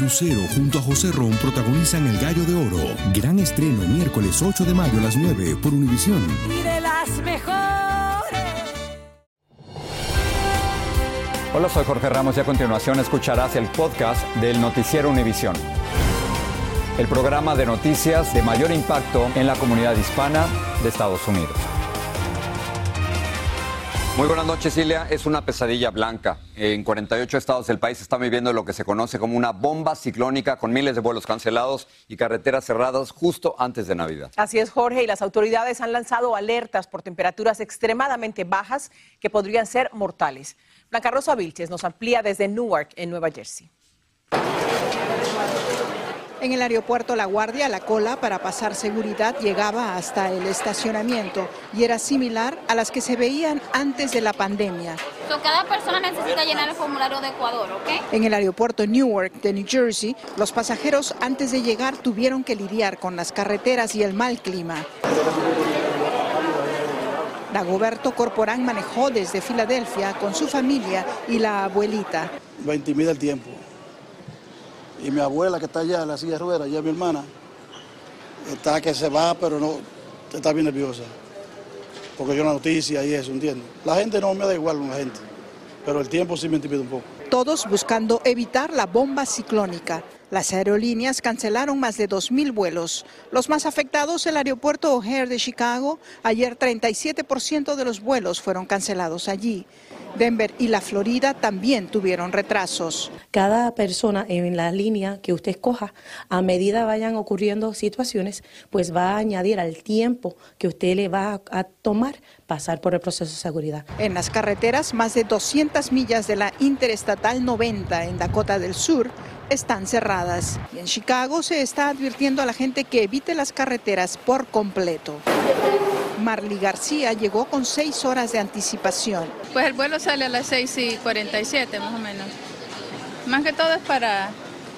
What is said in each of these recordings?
Lucero junto a José Ron protagonizan El Gallo de Oro. Gran estreno miércoles 8 de mayo a las 9 por Univisión. Y de las mejores. Hola, soy Jorge Ramos y a continuación escucharás el podcast del Noticiero Univisión. El programa de noticias de mayor impacto en la comunidad hispana de Estados Unidos. Muy buenas noches, Cilia. Es una pesadilla blanca. En 48 estados del país están viviendo lo que se conoce como una bomba ciclónica con miles de vuelos cancelados y carreteras cerradas justo antes de Navidad. Así es, Jorge, y las autoridades han lanzado alertas por temperaturas extremadamente bajas que podrían ser mortales. Blanca Rosa Vilches nos amplía desde Newark, en Nueva Jersey. En el aeropuerto La Guardia, la cola para pasar seguridad llegaba hasta el estacionamiento y era similar a las que se veían antes de la pandemia. So, cada persona necesita llenar el formulario de Ecuador, ¿ok? En el aeropuerto Newark de New Jersey, los pasajeros antes de llegar tuvieron que lidiar con las carreteras y el mal clima. Dagoberto Corporán manejó desde Filadelfia con su familia y la abuelita. Va a intimida el tiempo. Y mi abuela que está allá en la silla de ruedas, ya mi hermana, está que se va, pero no, está bien nerviosa. Porque yo la noticia y eso, ¿entiendes? La gente no me da igual la gente, pero el tiempo sí me intimida un poco. Todos buscando evitar la bomba ciclónica. Las aerolíneas cancelaron más de 2.000 vuelos. Los más afectados, el aeropuerto O'Hare de Chicago. Ayer 37% de los vuelos fueron cancelados allí. Denver y la Florida también tuvieron retrasos. Cada persona en la línea que usted escoja, a medida vayan ocurriendo situaciones, pues va a añadir al tiempo que usted le va a tomar pasar por el proceso de seguridad. En las carreteras, más de 200 millas de la Interestatal 90 en Dakota del Sur están cerradas. Y en Chicago se está advirtiendo a la gente que evite las carreteras por completo. Marley García llegó con seis horas de anticipación. Pues el vuelo sale a las 6 y 47 más o menos. Más que todo es para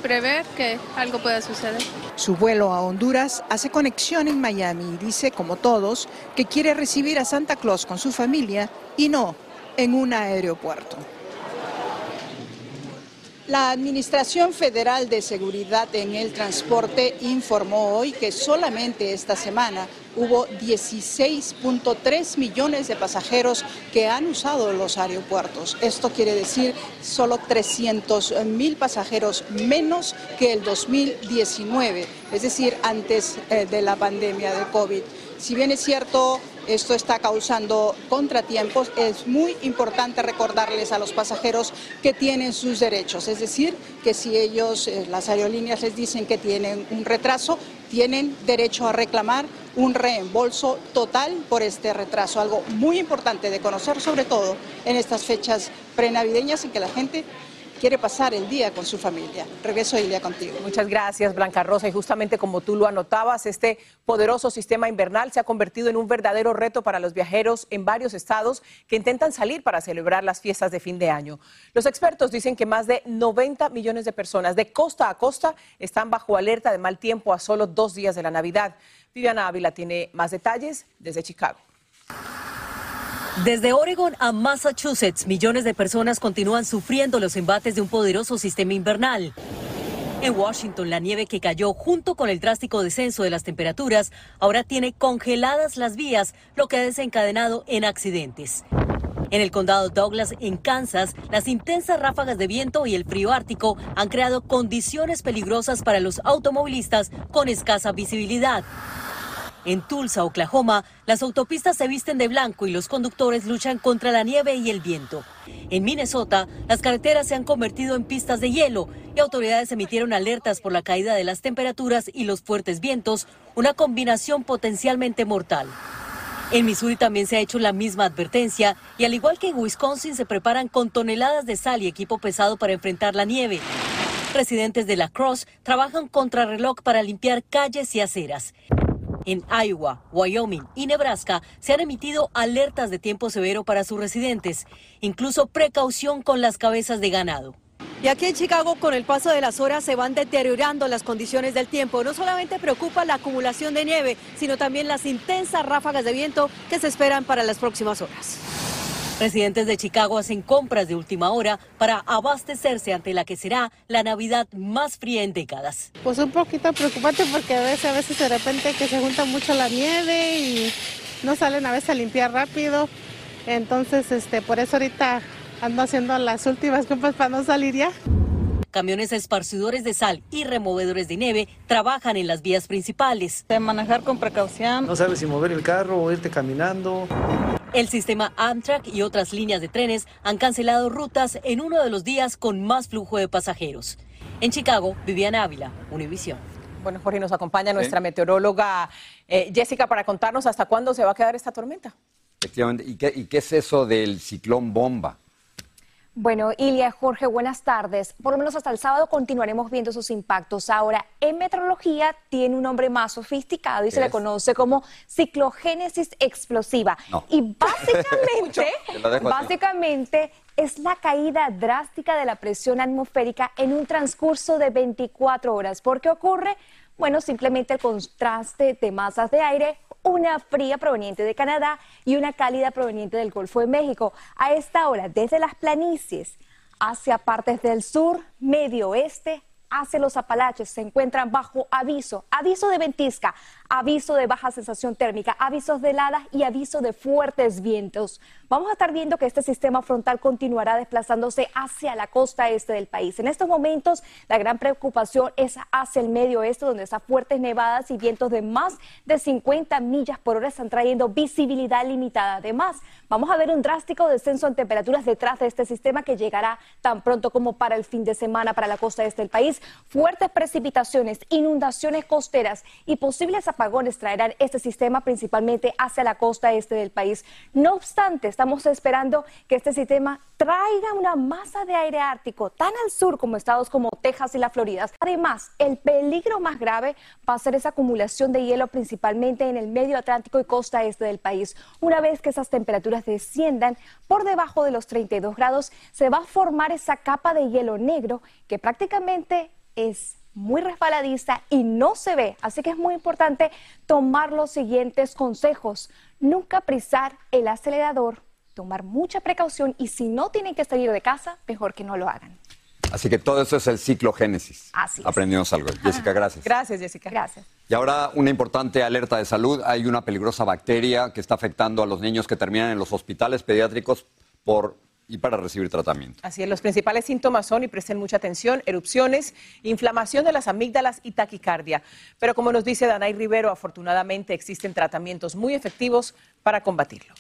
prever que algo pueda suceder. Su vuelo a Honduras hace conexión en Miami y dice, como todos, que quiere recibir a Santa Claus con su familia y no en un aeropuerto. La Administración Federal de Seguridad en el Transporte informó hoy que solamente esta semana hubo 16.3 millones de pasajeros que han usado los aeropuertos. Esto quiere decir solo 300 mil pasajeros menos que el 2019, es decir, antes eh, de la pandemia de COVID. Si bien es cierto, esto está causando contratiempos, es muy importante recordarles a los pasajeros que tienen sus derechos, es decir, que si ellos, eh, las aerolíneas les dicen que tienen un retraso, tienen derecho a reclamar un reembolso total por este retraso, algo muy importante de conocer, sobre todo en estas fechas prenavideñas en que la gente quiere pasar el día con su familia. Regreso Ilia contigo. Muchas gracias, Blanca Rosa. Y justamente como tú lo anotabas, este poderoso sistema invernal se ha convertido en un verdadero reto para los viajeros en varios estados que intentan salir para celebrar las fiestas de fin de año. Los expertos dicen que más de 90 millones de personas de costa a costa están bajo alerta de mal tiempo a solo dos días de la Navidad. Viviana Ávila tiene más detalles desde Chicago. Desde Oregon a Massachusetts, millones de personas continúan sufriendo los embates de un poderoso sistema invernal. En Washington, la nieve que cayó junto con el drástico descenso de las temperaturas ahora tiene congeladas las vías, lo que ha desencadenado en accidentes. En el condado Douglas, en Kansas, las intensas ráfagas de viento y el frío ártico han creado condiciones peligrosas para los automovilistas con escasa visibilidad. En Tulsa, Oklahoma, las autopistas se visten de blanco y los conductores luchan contra la nieve y el viento. En Minnesota, las carreteras se han convertido en pistas de hielo y autoridades emitieron alertas por la caída de las temperaturas y los fuertes vientos, una combinación potencialmente mortal. En Missouri también se ha hecho la misma advertencia y al igual que en Wisconsin se preparan con toneladas de sal y equipo pesado para enfrentar la nieve. Residentes de La Crosse trabajan contrarreloj para limpiar calles y aceras. En Iowa, Wyoming y Nebraska se han emitido alertas de tiempo severo para sus residentes, incluso precaución con las cabezas de ganado. Y aquí en Chicago, con el paso de las horas, se van deteriorando las condiciones del tiempo. No solamente preocupa la acumulación de nieve, sino también las intensas ráfagas de viento que se esperan para las próximas horas. Residentes de Chicago hacen compras de última hora para abastecerse ante la que será la Navidad más fría en décadas. Pues un poquito preocupante porque a veces, a veces de repente que se junta mucho la nieve y no salen a veces a limpiar rápido. Entonces, este, por eso ahorita ando haciendo las últimas compras para no salir ya. Camiones esparcidores de sal y removedores de nieve trabajan en las vías principales. De manejar con precaución. No sabes si mover el carro o irte caminando. El sistema Amtrak y otras líneas de trenes han cancelado rutas en uno de los días con más flujo de pasajeros. En Chicago, Viviana Ávila, Univisión. Bueno, Jorge, nos acompaña nuestra meteoróloga eh, Jessica para contarnos hasta cuándo se va a quedar esta tormenta. Efectivamente. ¿Y qué, ¿Y qué es eso del ciclón bomba? Bueno, Ilia, Jorge, buenas tardes. Por lo menos hasta el sábado continuaremos viendo sus impactos. Ahora, en meteorología tiene un nombre más sofisticado y se le conoce como ciclogénesis explosiva. Y básicamente, básicamente es la caída drástica de la presión atmosférica en un transcurso de 24 horas. ¿Por qué ocurre? Bueno, simplemente el contraste de masas de aire una fría proveniente de Canadá y una cálida proveniente del Golfo de México. A esta hora, desde las planicies hacia partes del sur, medio oeste, hacia los Apalaches se encuentran bajo aviso, aviso de ventisca, aviso de baja sensación térmica, avisos de heladas y aviso de fuertes vientos. Vamos a estar viendo que este sistema frontal continuará desplazándose hacia la costa este del país. En estos momentos, la gran preocupación es hacia el medio oeste, donde esas fuertes nevadas y vientos de más de 50 millas por hora están trayendo visibilidad limitada. Además, vamos a ver un drástico descenso en temperaturas detrás de este sistema que llegará tan pronto como para el fin de semana para la costa este del país. Fuertes precipitaciones, inundaciones costeras y posibles apagones traerán este sistema principalmente hacia la costa este del país. No obstante, estamos esperando que este sistema traiga una masa de aire ártico tan al sur como estados como Texas y la Florida. Además, el peligro más grave va a ser esa acumulación de hielo principalmente en el medio Atlántico y costa este del país. Una vez que esas temperaturas desciendan por debajo de los 32 grados, se va a formar esa capa de hielo negro que prácticamente es muy resbaladiza y no se ve. Así que es muy importante tomar los siguientes consejos. Nunca prisar el acelerador, tomar mucha precaución y si no tienen que salir de casa, mejor que no lo hagan. Así que todo eso es el ciclo Génesis. Así es. Aprendimos algo. Jessica, gracias. Gracias, Jessica. Gracias. Y ahora una importante alerta de salud. Hay una peligrosa bacteria que está afectando a los niños que terminan en los hospitales pediátricos por y para recibir tratamiento. Así es, los principales síntomas son, y presten mucha atención, erupciones, inflamación de las amígdalas y taquicardia. Pero como nos dice Danay Rivero, afortunadamente existen tratamientos muy efectivos para combatirlo.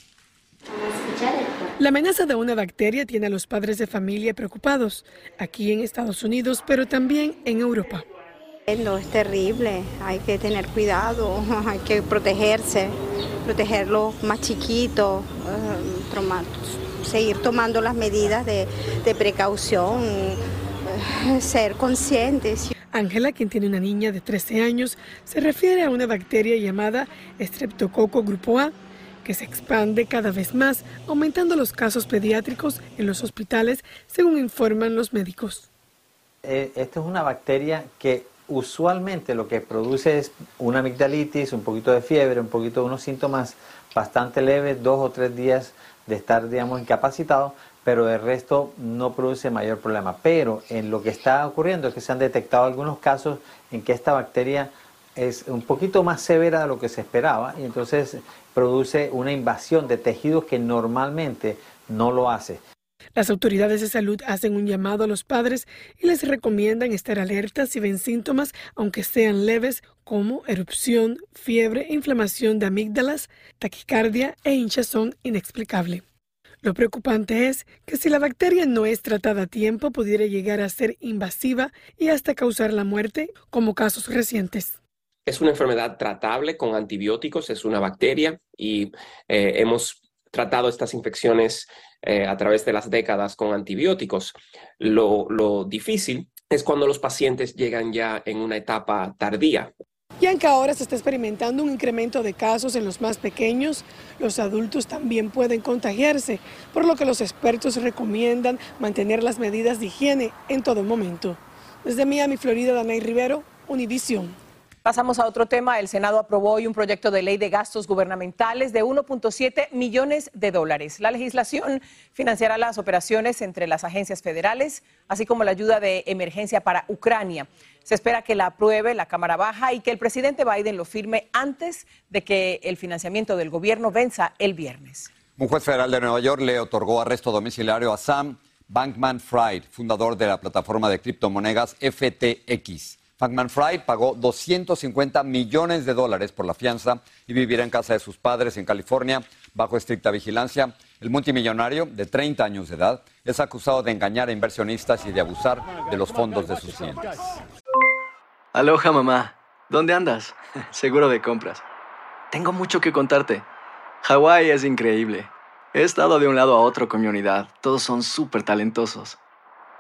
La amenaza de una bacteria tiene a los padres de familia preocupados, aquí en Estados Unidos, pero también en Europa. No, es terrible, hay que tener cuidado, hay que protegerse, protegerlo más chiquito, uh, seguir tomando las medidas de, de precaución, uh, ser conscientes. Ángela, quien tiene una niña de 13 años, se refiere a una bacteria llamada Streptococo grupo A, que se expande cada vez más, aumentando los casos pediátricos en los hospitales, según informan los médicos. Eh, esta es una bacteria que usualmente lo que produce es una amigdalitis, un poquito de fiebre, un poquito de unos síntomas bastante leves, dos o tres días de estar, digamos, incapacitado, pero el resto no produce mayor problema. Pero en lo que está ocurriendo es que se han detectado algunos casos en que esta bacteria es un poquito más severa de lo que se esperaba y entonces produce una invasión de tejidos que normalmente no lo hace. Las autoridades de salud hacen un llamado a los padres y les recomiendan estar alertas si ven síntomas, aunque sean leves, como erupción, fiebre, inflamación de amígdalas, taquicardia e hinchazón inexplicable. Lo preocupante es que si la bacteria no es tratada a tiempo, pudiera llegar a ser invasiva y hasta causar la muerte, como casos recientes. Es una enfermedad tratable con antibióticos, es una bacteria y eh, hemos tratado estas infecciones eh, a través de las décadas con antibióticos. Lo, lo, difícil es cuando los pacientes llegan ya en una etapa tardía. Y aunque ahora se está experimentando un incremento de casos en los más pequeños, los adultos también pueden contagiarse, por lo que los expertos recomiendan mantener las medidas de higiene en todo momento. Desde Miami, Florida, Danay Rivero, Univisión. Pasamos a otro tema. El Senado aprobó hoy un proyecto de ley de gastos gubernamentales de 1.7 millones de dólares. La legislación financiará las operaciones entre las agencias federales, así como la ayuda de emergencia para Ucrania. Se espera que la apruebe la Cámara Baja y que el presidente Biden lo firme antes de que el financiamiento del gobierno venza el viernes. Un juez federal de Nueva York le otorgó arresto domiciliario a Sam Bankman Fried, fundador de la plataforma de criptomonedas FTX. Bankman Fried pagó 250 millones de dólares por la fianza y vivirá en casa de sus padres en California bajo estricta vigilancia. El multimillonario, de 30 años de edad, es acusado de engañar a inversionistas y de abusar de los fondos de sus clientes. Aloha mamá, ¿dónde andas? Seguro de compras. Tengo mucho que contarte. Hawái es increíble. He estado de un lado a otro con mi unidad. Todos son súper talentosos.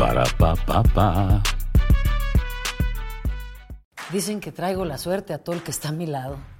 Para pa pa pa. Dicen que traigo la suerte a todo el que está a mi lado.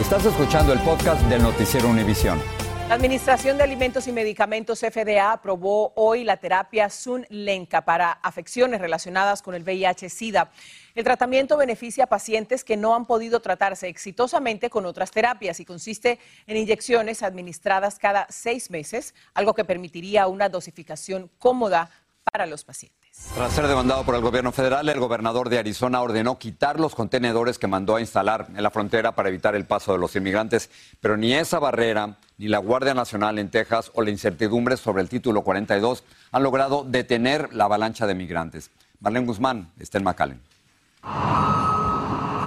Estás escuchando el podcast del noticiero Univisión. La Administración de Alimentos y Medicamentos FDA aprobó hoy la terapia Sunlenca para afecciones relacionadas con el VIH-Sida. El tratamiento beneficia a pacientes que no han podido tratarse exitosamente con otras terapias y consiste en inyecciones administradas cada seis meses, algo que permitiría una dosificación cómoda para los pacientes. Tras ser demandado por el gobierno federal, el gobernador de Arizona ordenó quitar los contenedores que mandó a instalar en la frontera para evitar el paso de los inmigrantes. Pero ni esa barrera, ni la Guardia Nacional en Texas o la incertidumbre sobre el título 42 han logrado detener la avalancha de migrantes. Marlene Guzmán está en.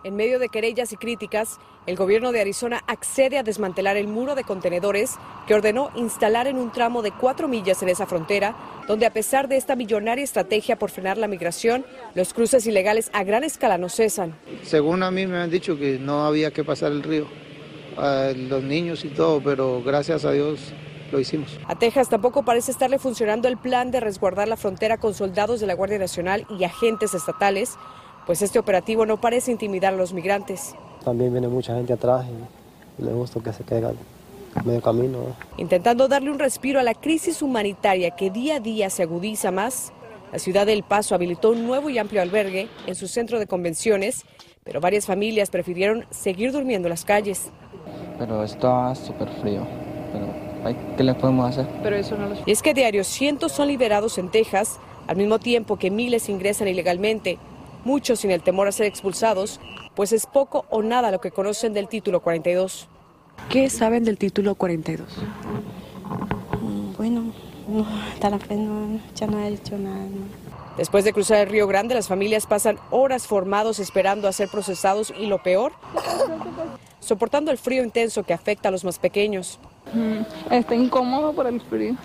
En medio de querellas y críticas, el gobierno de Arizona accede a desmantelar el muro de contenedores que ordenó instalar en un tramo de cuatro millas en esa frontera, donde a pesar de esta millonaria estrategia por frenar la migración, los cruces ilegales a gran escala no cesan. Según a mí me han dicho que no había que pasar el río, a los niños y todo, pero gracias a Dios lo hicimos. A Texas tampoco parece estarle funcionando el plan de resguardar la frontera con soldados de la Guardia Nacional y agentes estatales, pues este operativo no parece intimidar a los migrantes. También viene mucha gente atrás y le gusta que se a medio camino. Intentando darle un respiro a la crisis humanitaria que día a día se agudiza más, la ciudad de El Paso habilitó un nuevo y amplio albergue en su centro de convenciones, pero varias familias prefirieron seguir durmiendo en las calles. Pero está súper frío. Pero, ¿qué le podemos hacer? Pero eso no lo... Y es que diarios cientos son liberados en Texas, al mismo tiempo que miles ingresan ilegalmente muchos sin el temor a ser expulsados, pues es poco o nada lo que conocen del título 42. ¿Qué saben del título 42? Mm, Bueno, no, hasta la fe no, ya no he hecho nada. no. Después de cruzar el Río Grande, las familias pasan horas formados esperando a ser procesados y lo peor, soportando el frío intenso que afecta a los más pequeños. Está incómodo por el frío.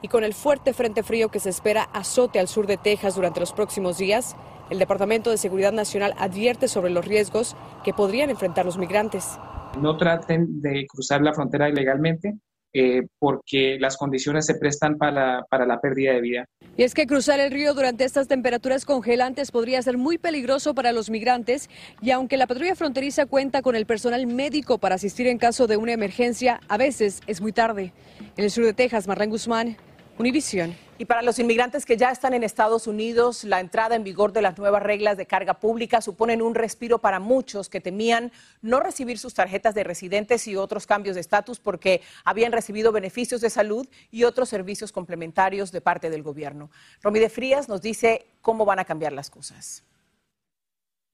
Y con el fuerte frente frío que se espera azote al sur de Texas durante los próximos días, el Departamento de Seguridad Nacional advierte sobre los riesgos que podrían enfrentar los migrantes. No traten de cruzar la frontera ilegalmente eh, porque las condiciones se prestan para, para la pérdida de vida. Y es que cruzar el río durante estas temperaturas congelantes podría ser muy peligroso para los migrantes y aunque la patrulla fronteriza cuenta con el personal médico para asistir en caso de una emergencia, a veces es muy tarde. En el sur de Texas, Marlene Guzmán, Univisión. Y para los inmigrantes que ya están en Estados Unidos, la entrada en vigor de las nuevas reglas de carga pública suponen un respiro para muchos que temían no recibir sus tarjetas de residentes y otros cambios de estatus porque habían recibido beneficios de salud y otros servicios complementarios de parte del gobierno. Romy de Frías nos dice cómo van a cambiar las cosas.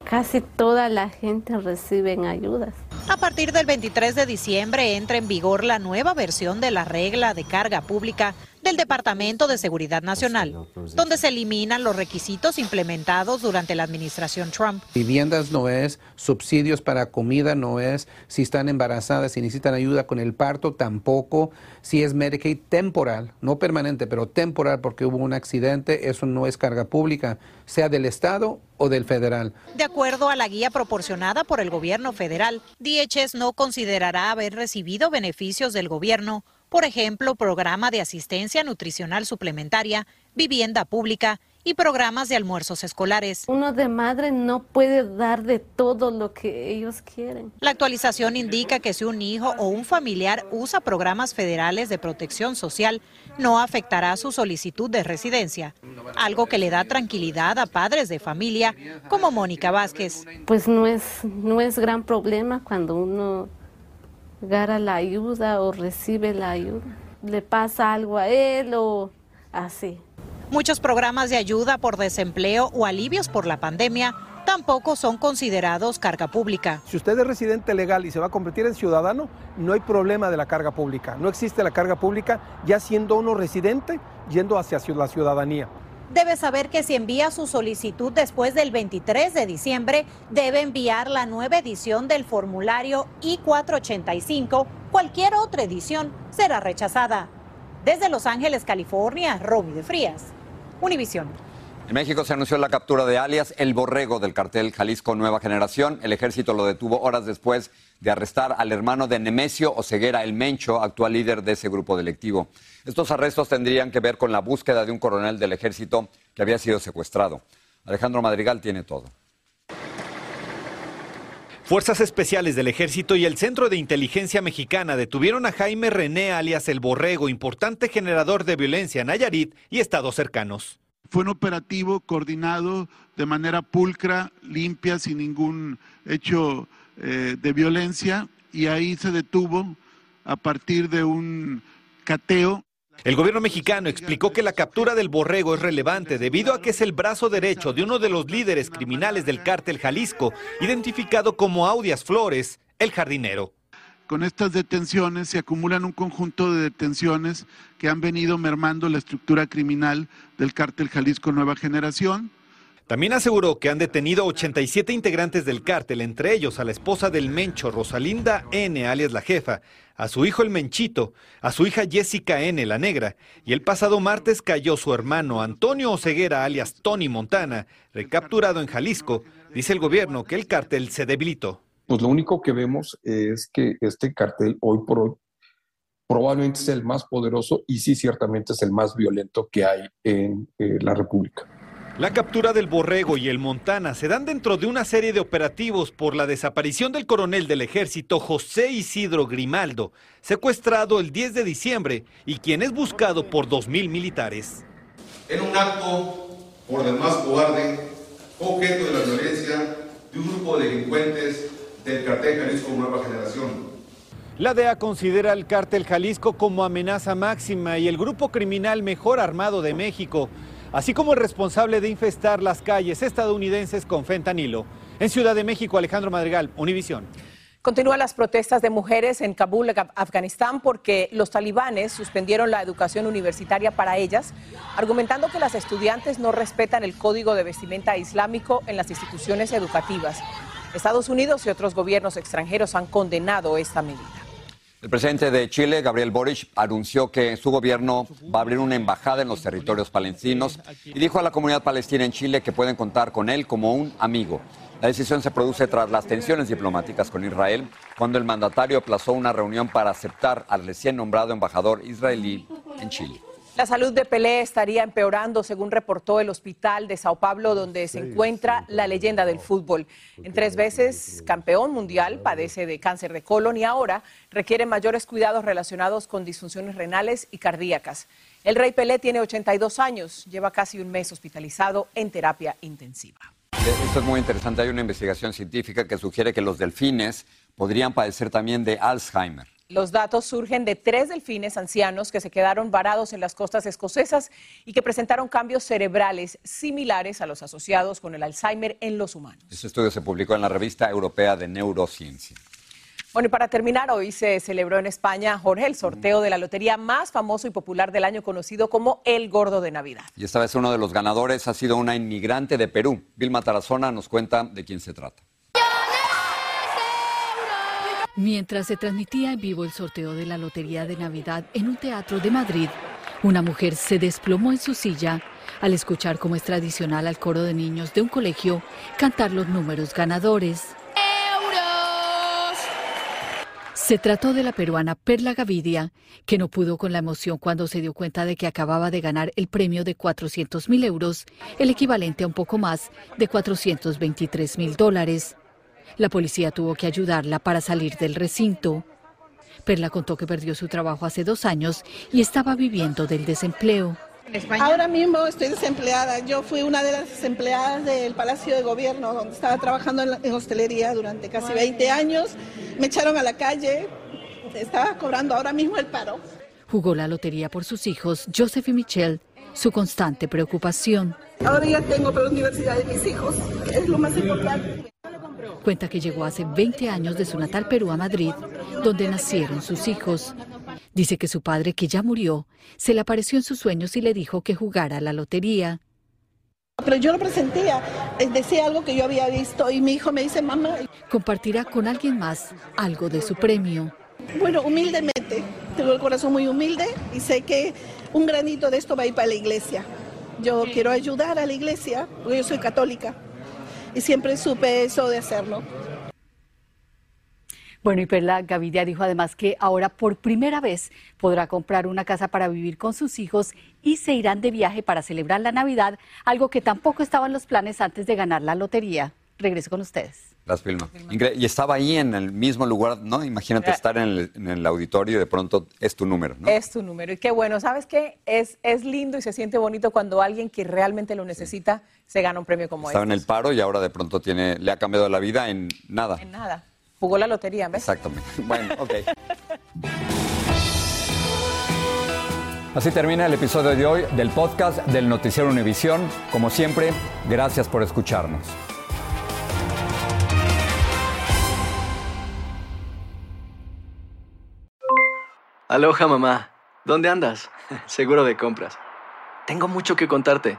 Casi toda la gente recibe ayudas. A partir del 23 de diciembre entra en vigor la nueva versión de la regla de carga pública del Departamento de Seguridad Nacional, donde se eliminan los requisitos implementados durante la administración Trump. Viviendas no es, subsidios para comida no es, si están embarazadas, y necesitan ayuda con el parto tampoco, si es Medicaid temporal, no permanente, pero temporal porque hubo un accidente, eso no es carga pública, sea del Estado o del federal. De acuerdo a la guía proporcionada por el gobierno federal, DHS no considerará haber recibido beneficios del gobierno por ejemplo, programa de asistencia nutricional suplementaria, vivienda pública y programas de almuerzos escolares. Uno de madre no puede dar de todo lo que ellos quieren. La actualización indica que si un hijo o un familiar usa programas federales de protección social, no afectará su solicitud de residencia, algo que le da tranquilidad a padres de familia como Mónica Vázquez. Pues no es, no es gran problema cuando uno gana la ayuda o recibe la ayuda. Le pasa algo a él o así. Muchos programas de ayuda por desempleo o alivios por la pandemia tampoco son considerados carga pública. Si usted es residente legal y se va a convertir en ciudadano, no hay problema de la carga pública. No existe la carga pública ya siendo uno residente yendo hacia la ciudadanía debe saber que si envía su solicitud después del 23 de diciembre, debe enviar la nueva edición del formulario I-485. Cualquier otra edición será rechazada. Desde Los Ángeles, California, Romy de Frías, Univisión. En México se anunció la captura de alias El Borrego del cartel Jalisco Nueva Generación. El ejército lo detuvo horas después de arrestar al hermano de Nemesio Oseguera El Mencho, actual líder de ese grupo delictivo. Estos arrestos tendrían que ver con la búsqueda de un coronel del ejército que había sido secuestrado. Alejandro Madrigal tiene todo. Fuerzas Especiales del Ejército y el Centro de Inteligencia Mexicana detuvieron a Jaime René alias El Borrego, importante generador de violencia en Nayarit y estados cercanos. Fue un operativo coordinado de manera pulcra, limpia, sin ningún hecho eh, de violencia, y ahí se detuvo a partir de un cateo el gobierno mexicano explicó que la captura del borrego es relevante debido a que es el brazo derecho de uno de los líderes criminales del cártel Jalisco, identificado como Audias Flores, el jardinero. Con estas detenciones se acumulan un conjunto de detenciones que han venido mermando la estructura criminal del cártel Jalisco Nueva Generación. También aseguró que han detenido 87 integrantes del cártel, entre ellos a la esposa del Mencho, Rosalinda N., alias la jefa, a su hijo el Menchito, a su hija Jessica N., la negra, y el pasado martes cayó su hermano Antonio Oseguera, alias Tony Montana, recapturado en Jalisco. Dice el gobierno que el cártel se debilitó. Pues lo único que vemos es que este cartel hoy por hoy probablemente es el más poderoso y sí ciertamente es el más violento que hay en eh, la República. La captura del Borrego y el Montana se dan dentro de una serie de operativos por la desaparición del coronel del ejército José Isidro Grimaldo, secuestrado el 10 de diciembre y quien es buscado por 2.000 militares. En un acto por demás cobarde, objeto de la violencia de un grupo de delincuentes del cartel Jalisco Nueva Generación. La DEA considera al cártel Jalisco como amenaza máxima y el grupo criminal mejor armado de México así como el responsable de infestar las calles estadounidenses con fentanilo. En Ciudad de México, Alejandro Madrigal, Univisión. Continúan las protestas de mujeres en Kabul, Afganistán, porque los talibanes suspendieron la educación universitaria para ellas, argumentando que las estudiantes no respetan el código de vestimenta islámico en las instituciones educativas. Estados Unidos y otros gobiernos extranjeros han condenado esta medida. El presidente de Chile, Gabriel Boric, anunció que su gobierno va a abrir una embajada en los territorios palestinos y dijo a la comunidad palestina en Chile que pueden contar con él como un amigo. La decisión se produce tras las tensiones diplomáticas con Israel, cuando el mandatario aplazó una reunión para aceptar al recién nombrado embajador israelí en Chile. La salud de Pelé estaría empeorando, según reportó el hospital de Sao Paulo, donde se encuentra la leyenda del fútbol. En tres veces campeón mundial, padece de cáncer de colon y ahora requiere mayores cuidados relacionados con disfunciones renales y cardíacas. El rey Pelé tiene 82 años, lleva casi un mes hospitalizado en terapia intensiva. Esto es muy interesante. Hay una investigación científica que sugiere que los delfines podrían padecer también de Alzheimer. Los datos surgen de tres delfines ancianos que se quedaron varados en las costas escocesas y que presentaron cambios cerebrales similares a los asociados con el Alzheimer en los humanos. Este estudio se publicó en la revista europea de neurociencia. Bueno, y para terminar, hoy se celebró en España, Jorge, el sorteo de la lotería más famoso y popular del año, conocido como El Gordo de Navidad. Y esta vez uno de los ganadores ha sido una inmigrante de Perú. Vilma Tarazona nos cuenta de quién se trata. Mientras se transmitía en vivo el sorteo de la Lotería de Navidad en un teatro de Madrid, una mujer se desplomó en su silla al escuchar, como es tradicional al coro de niños de un colegio, cantar los números ganadores. ¡Euros! Se trató de la peruana Perla Gavidia, que no pudo con la emoción cuando se dio cuenta de que acababa de ganar el premio de 400 mil euros, el equivalente a un poco más de 423 mil dólares. La policía tuvo que ayudarla para salir del recinto. Perla contó que perdió su trabajo hace dos años y estaba viviendo del desempleo. Ahora mismo estoy desempleada. Yo fui una de las desempleadas del Palacio de Gobierno, donde estaba trabajando en, hostelería durante casi 20 años. Me echaron a la calle. Estaba cobrando ahora mismo el paro. Jugó la lotería por sus hijos, Joseph y Michelle, su constante preocupación. Ahora ya tengo para la universidad de mis hijos, es lo más importante. Cuenta que llegó hace 20 años de su natal Perú a Madrid, donde nacieron sus hijos. Dice que su padre, que ya murió, se le apareció en sus sueños y le dijo que jugara a la lotería. Pero yo lo presentía, eh, decía algo que yo había visto y mi hijo me dice, mamá. Compartirá con alguien más algo de su premio. Bueno, humildemente, tengo el corazón muy humilde y sé que un granito de esto va a ir para la iglesia. Yo quiero ayudar a la iglesia, porque yo soy católica y siempre supe eso de hacerlo. Bueno, y Perla Gavidia dijo además que ahora por primera vez podrá comprar una casa para vivir con sus hijos y se irán de viaje para celebrar la Navidad, algo que tampoco estaba en los planes antes de ganar la lotería. Regreso con ustedes. Las filma. Y estaba ahí en el mismo lugar, ¿no? Imagínate estar en el, en el, auditorio y de pronto es tu número, ¿no? Es tu número. Y qué bueno, ¿sabes qué? Es, es lindo y se siente bonito cuando alguien que realmente lo necesita se gana un premio como este. Estaba en el paro y ahora de pronto tiene, le ha cambiado la vida en nada. En nada. Jugó la lotería, ¿ves? Exactamente. Bueno, ok. Así termina el episodio de hoy del podcast del Noticiero Univisión. Como siempre, gracias por escucharnos. Aloha mamá, ¿dónde andas? Seguro de compras. Tengo mucho que contarte.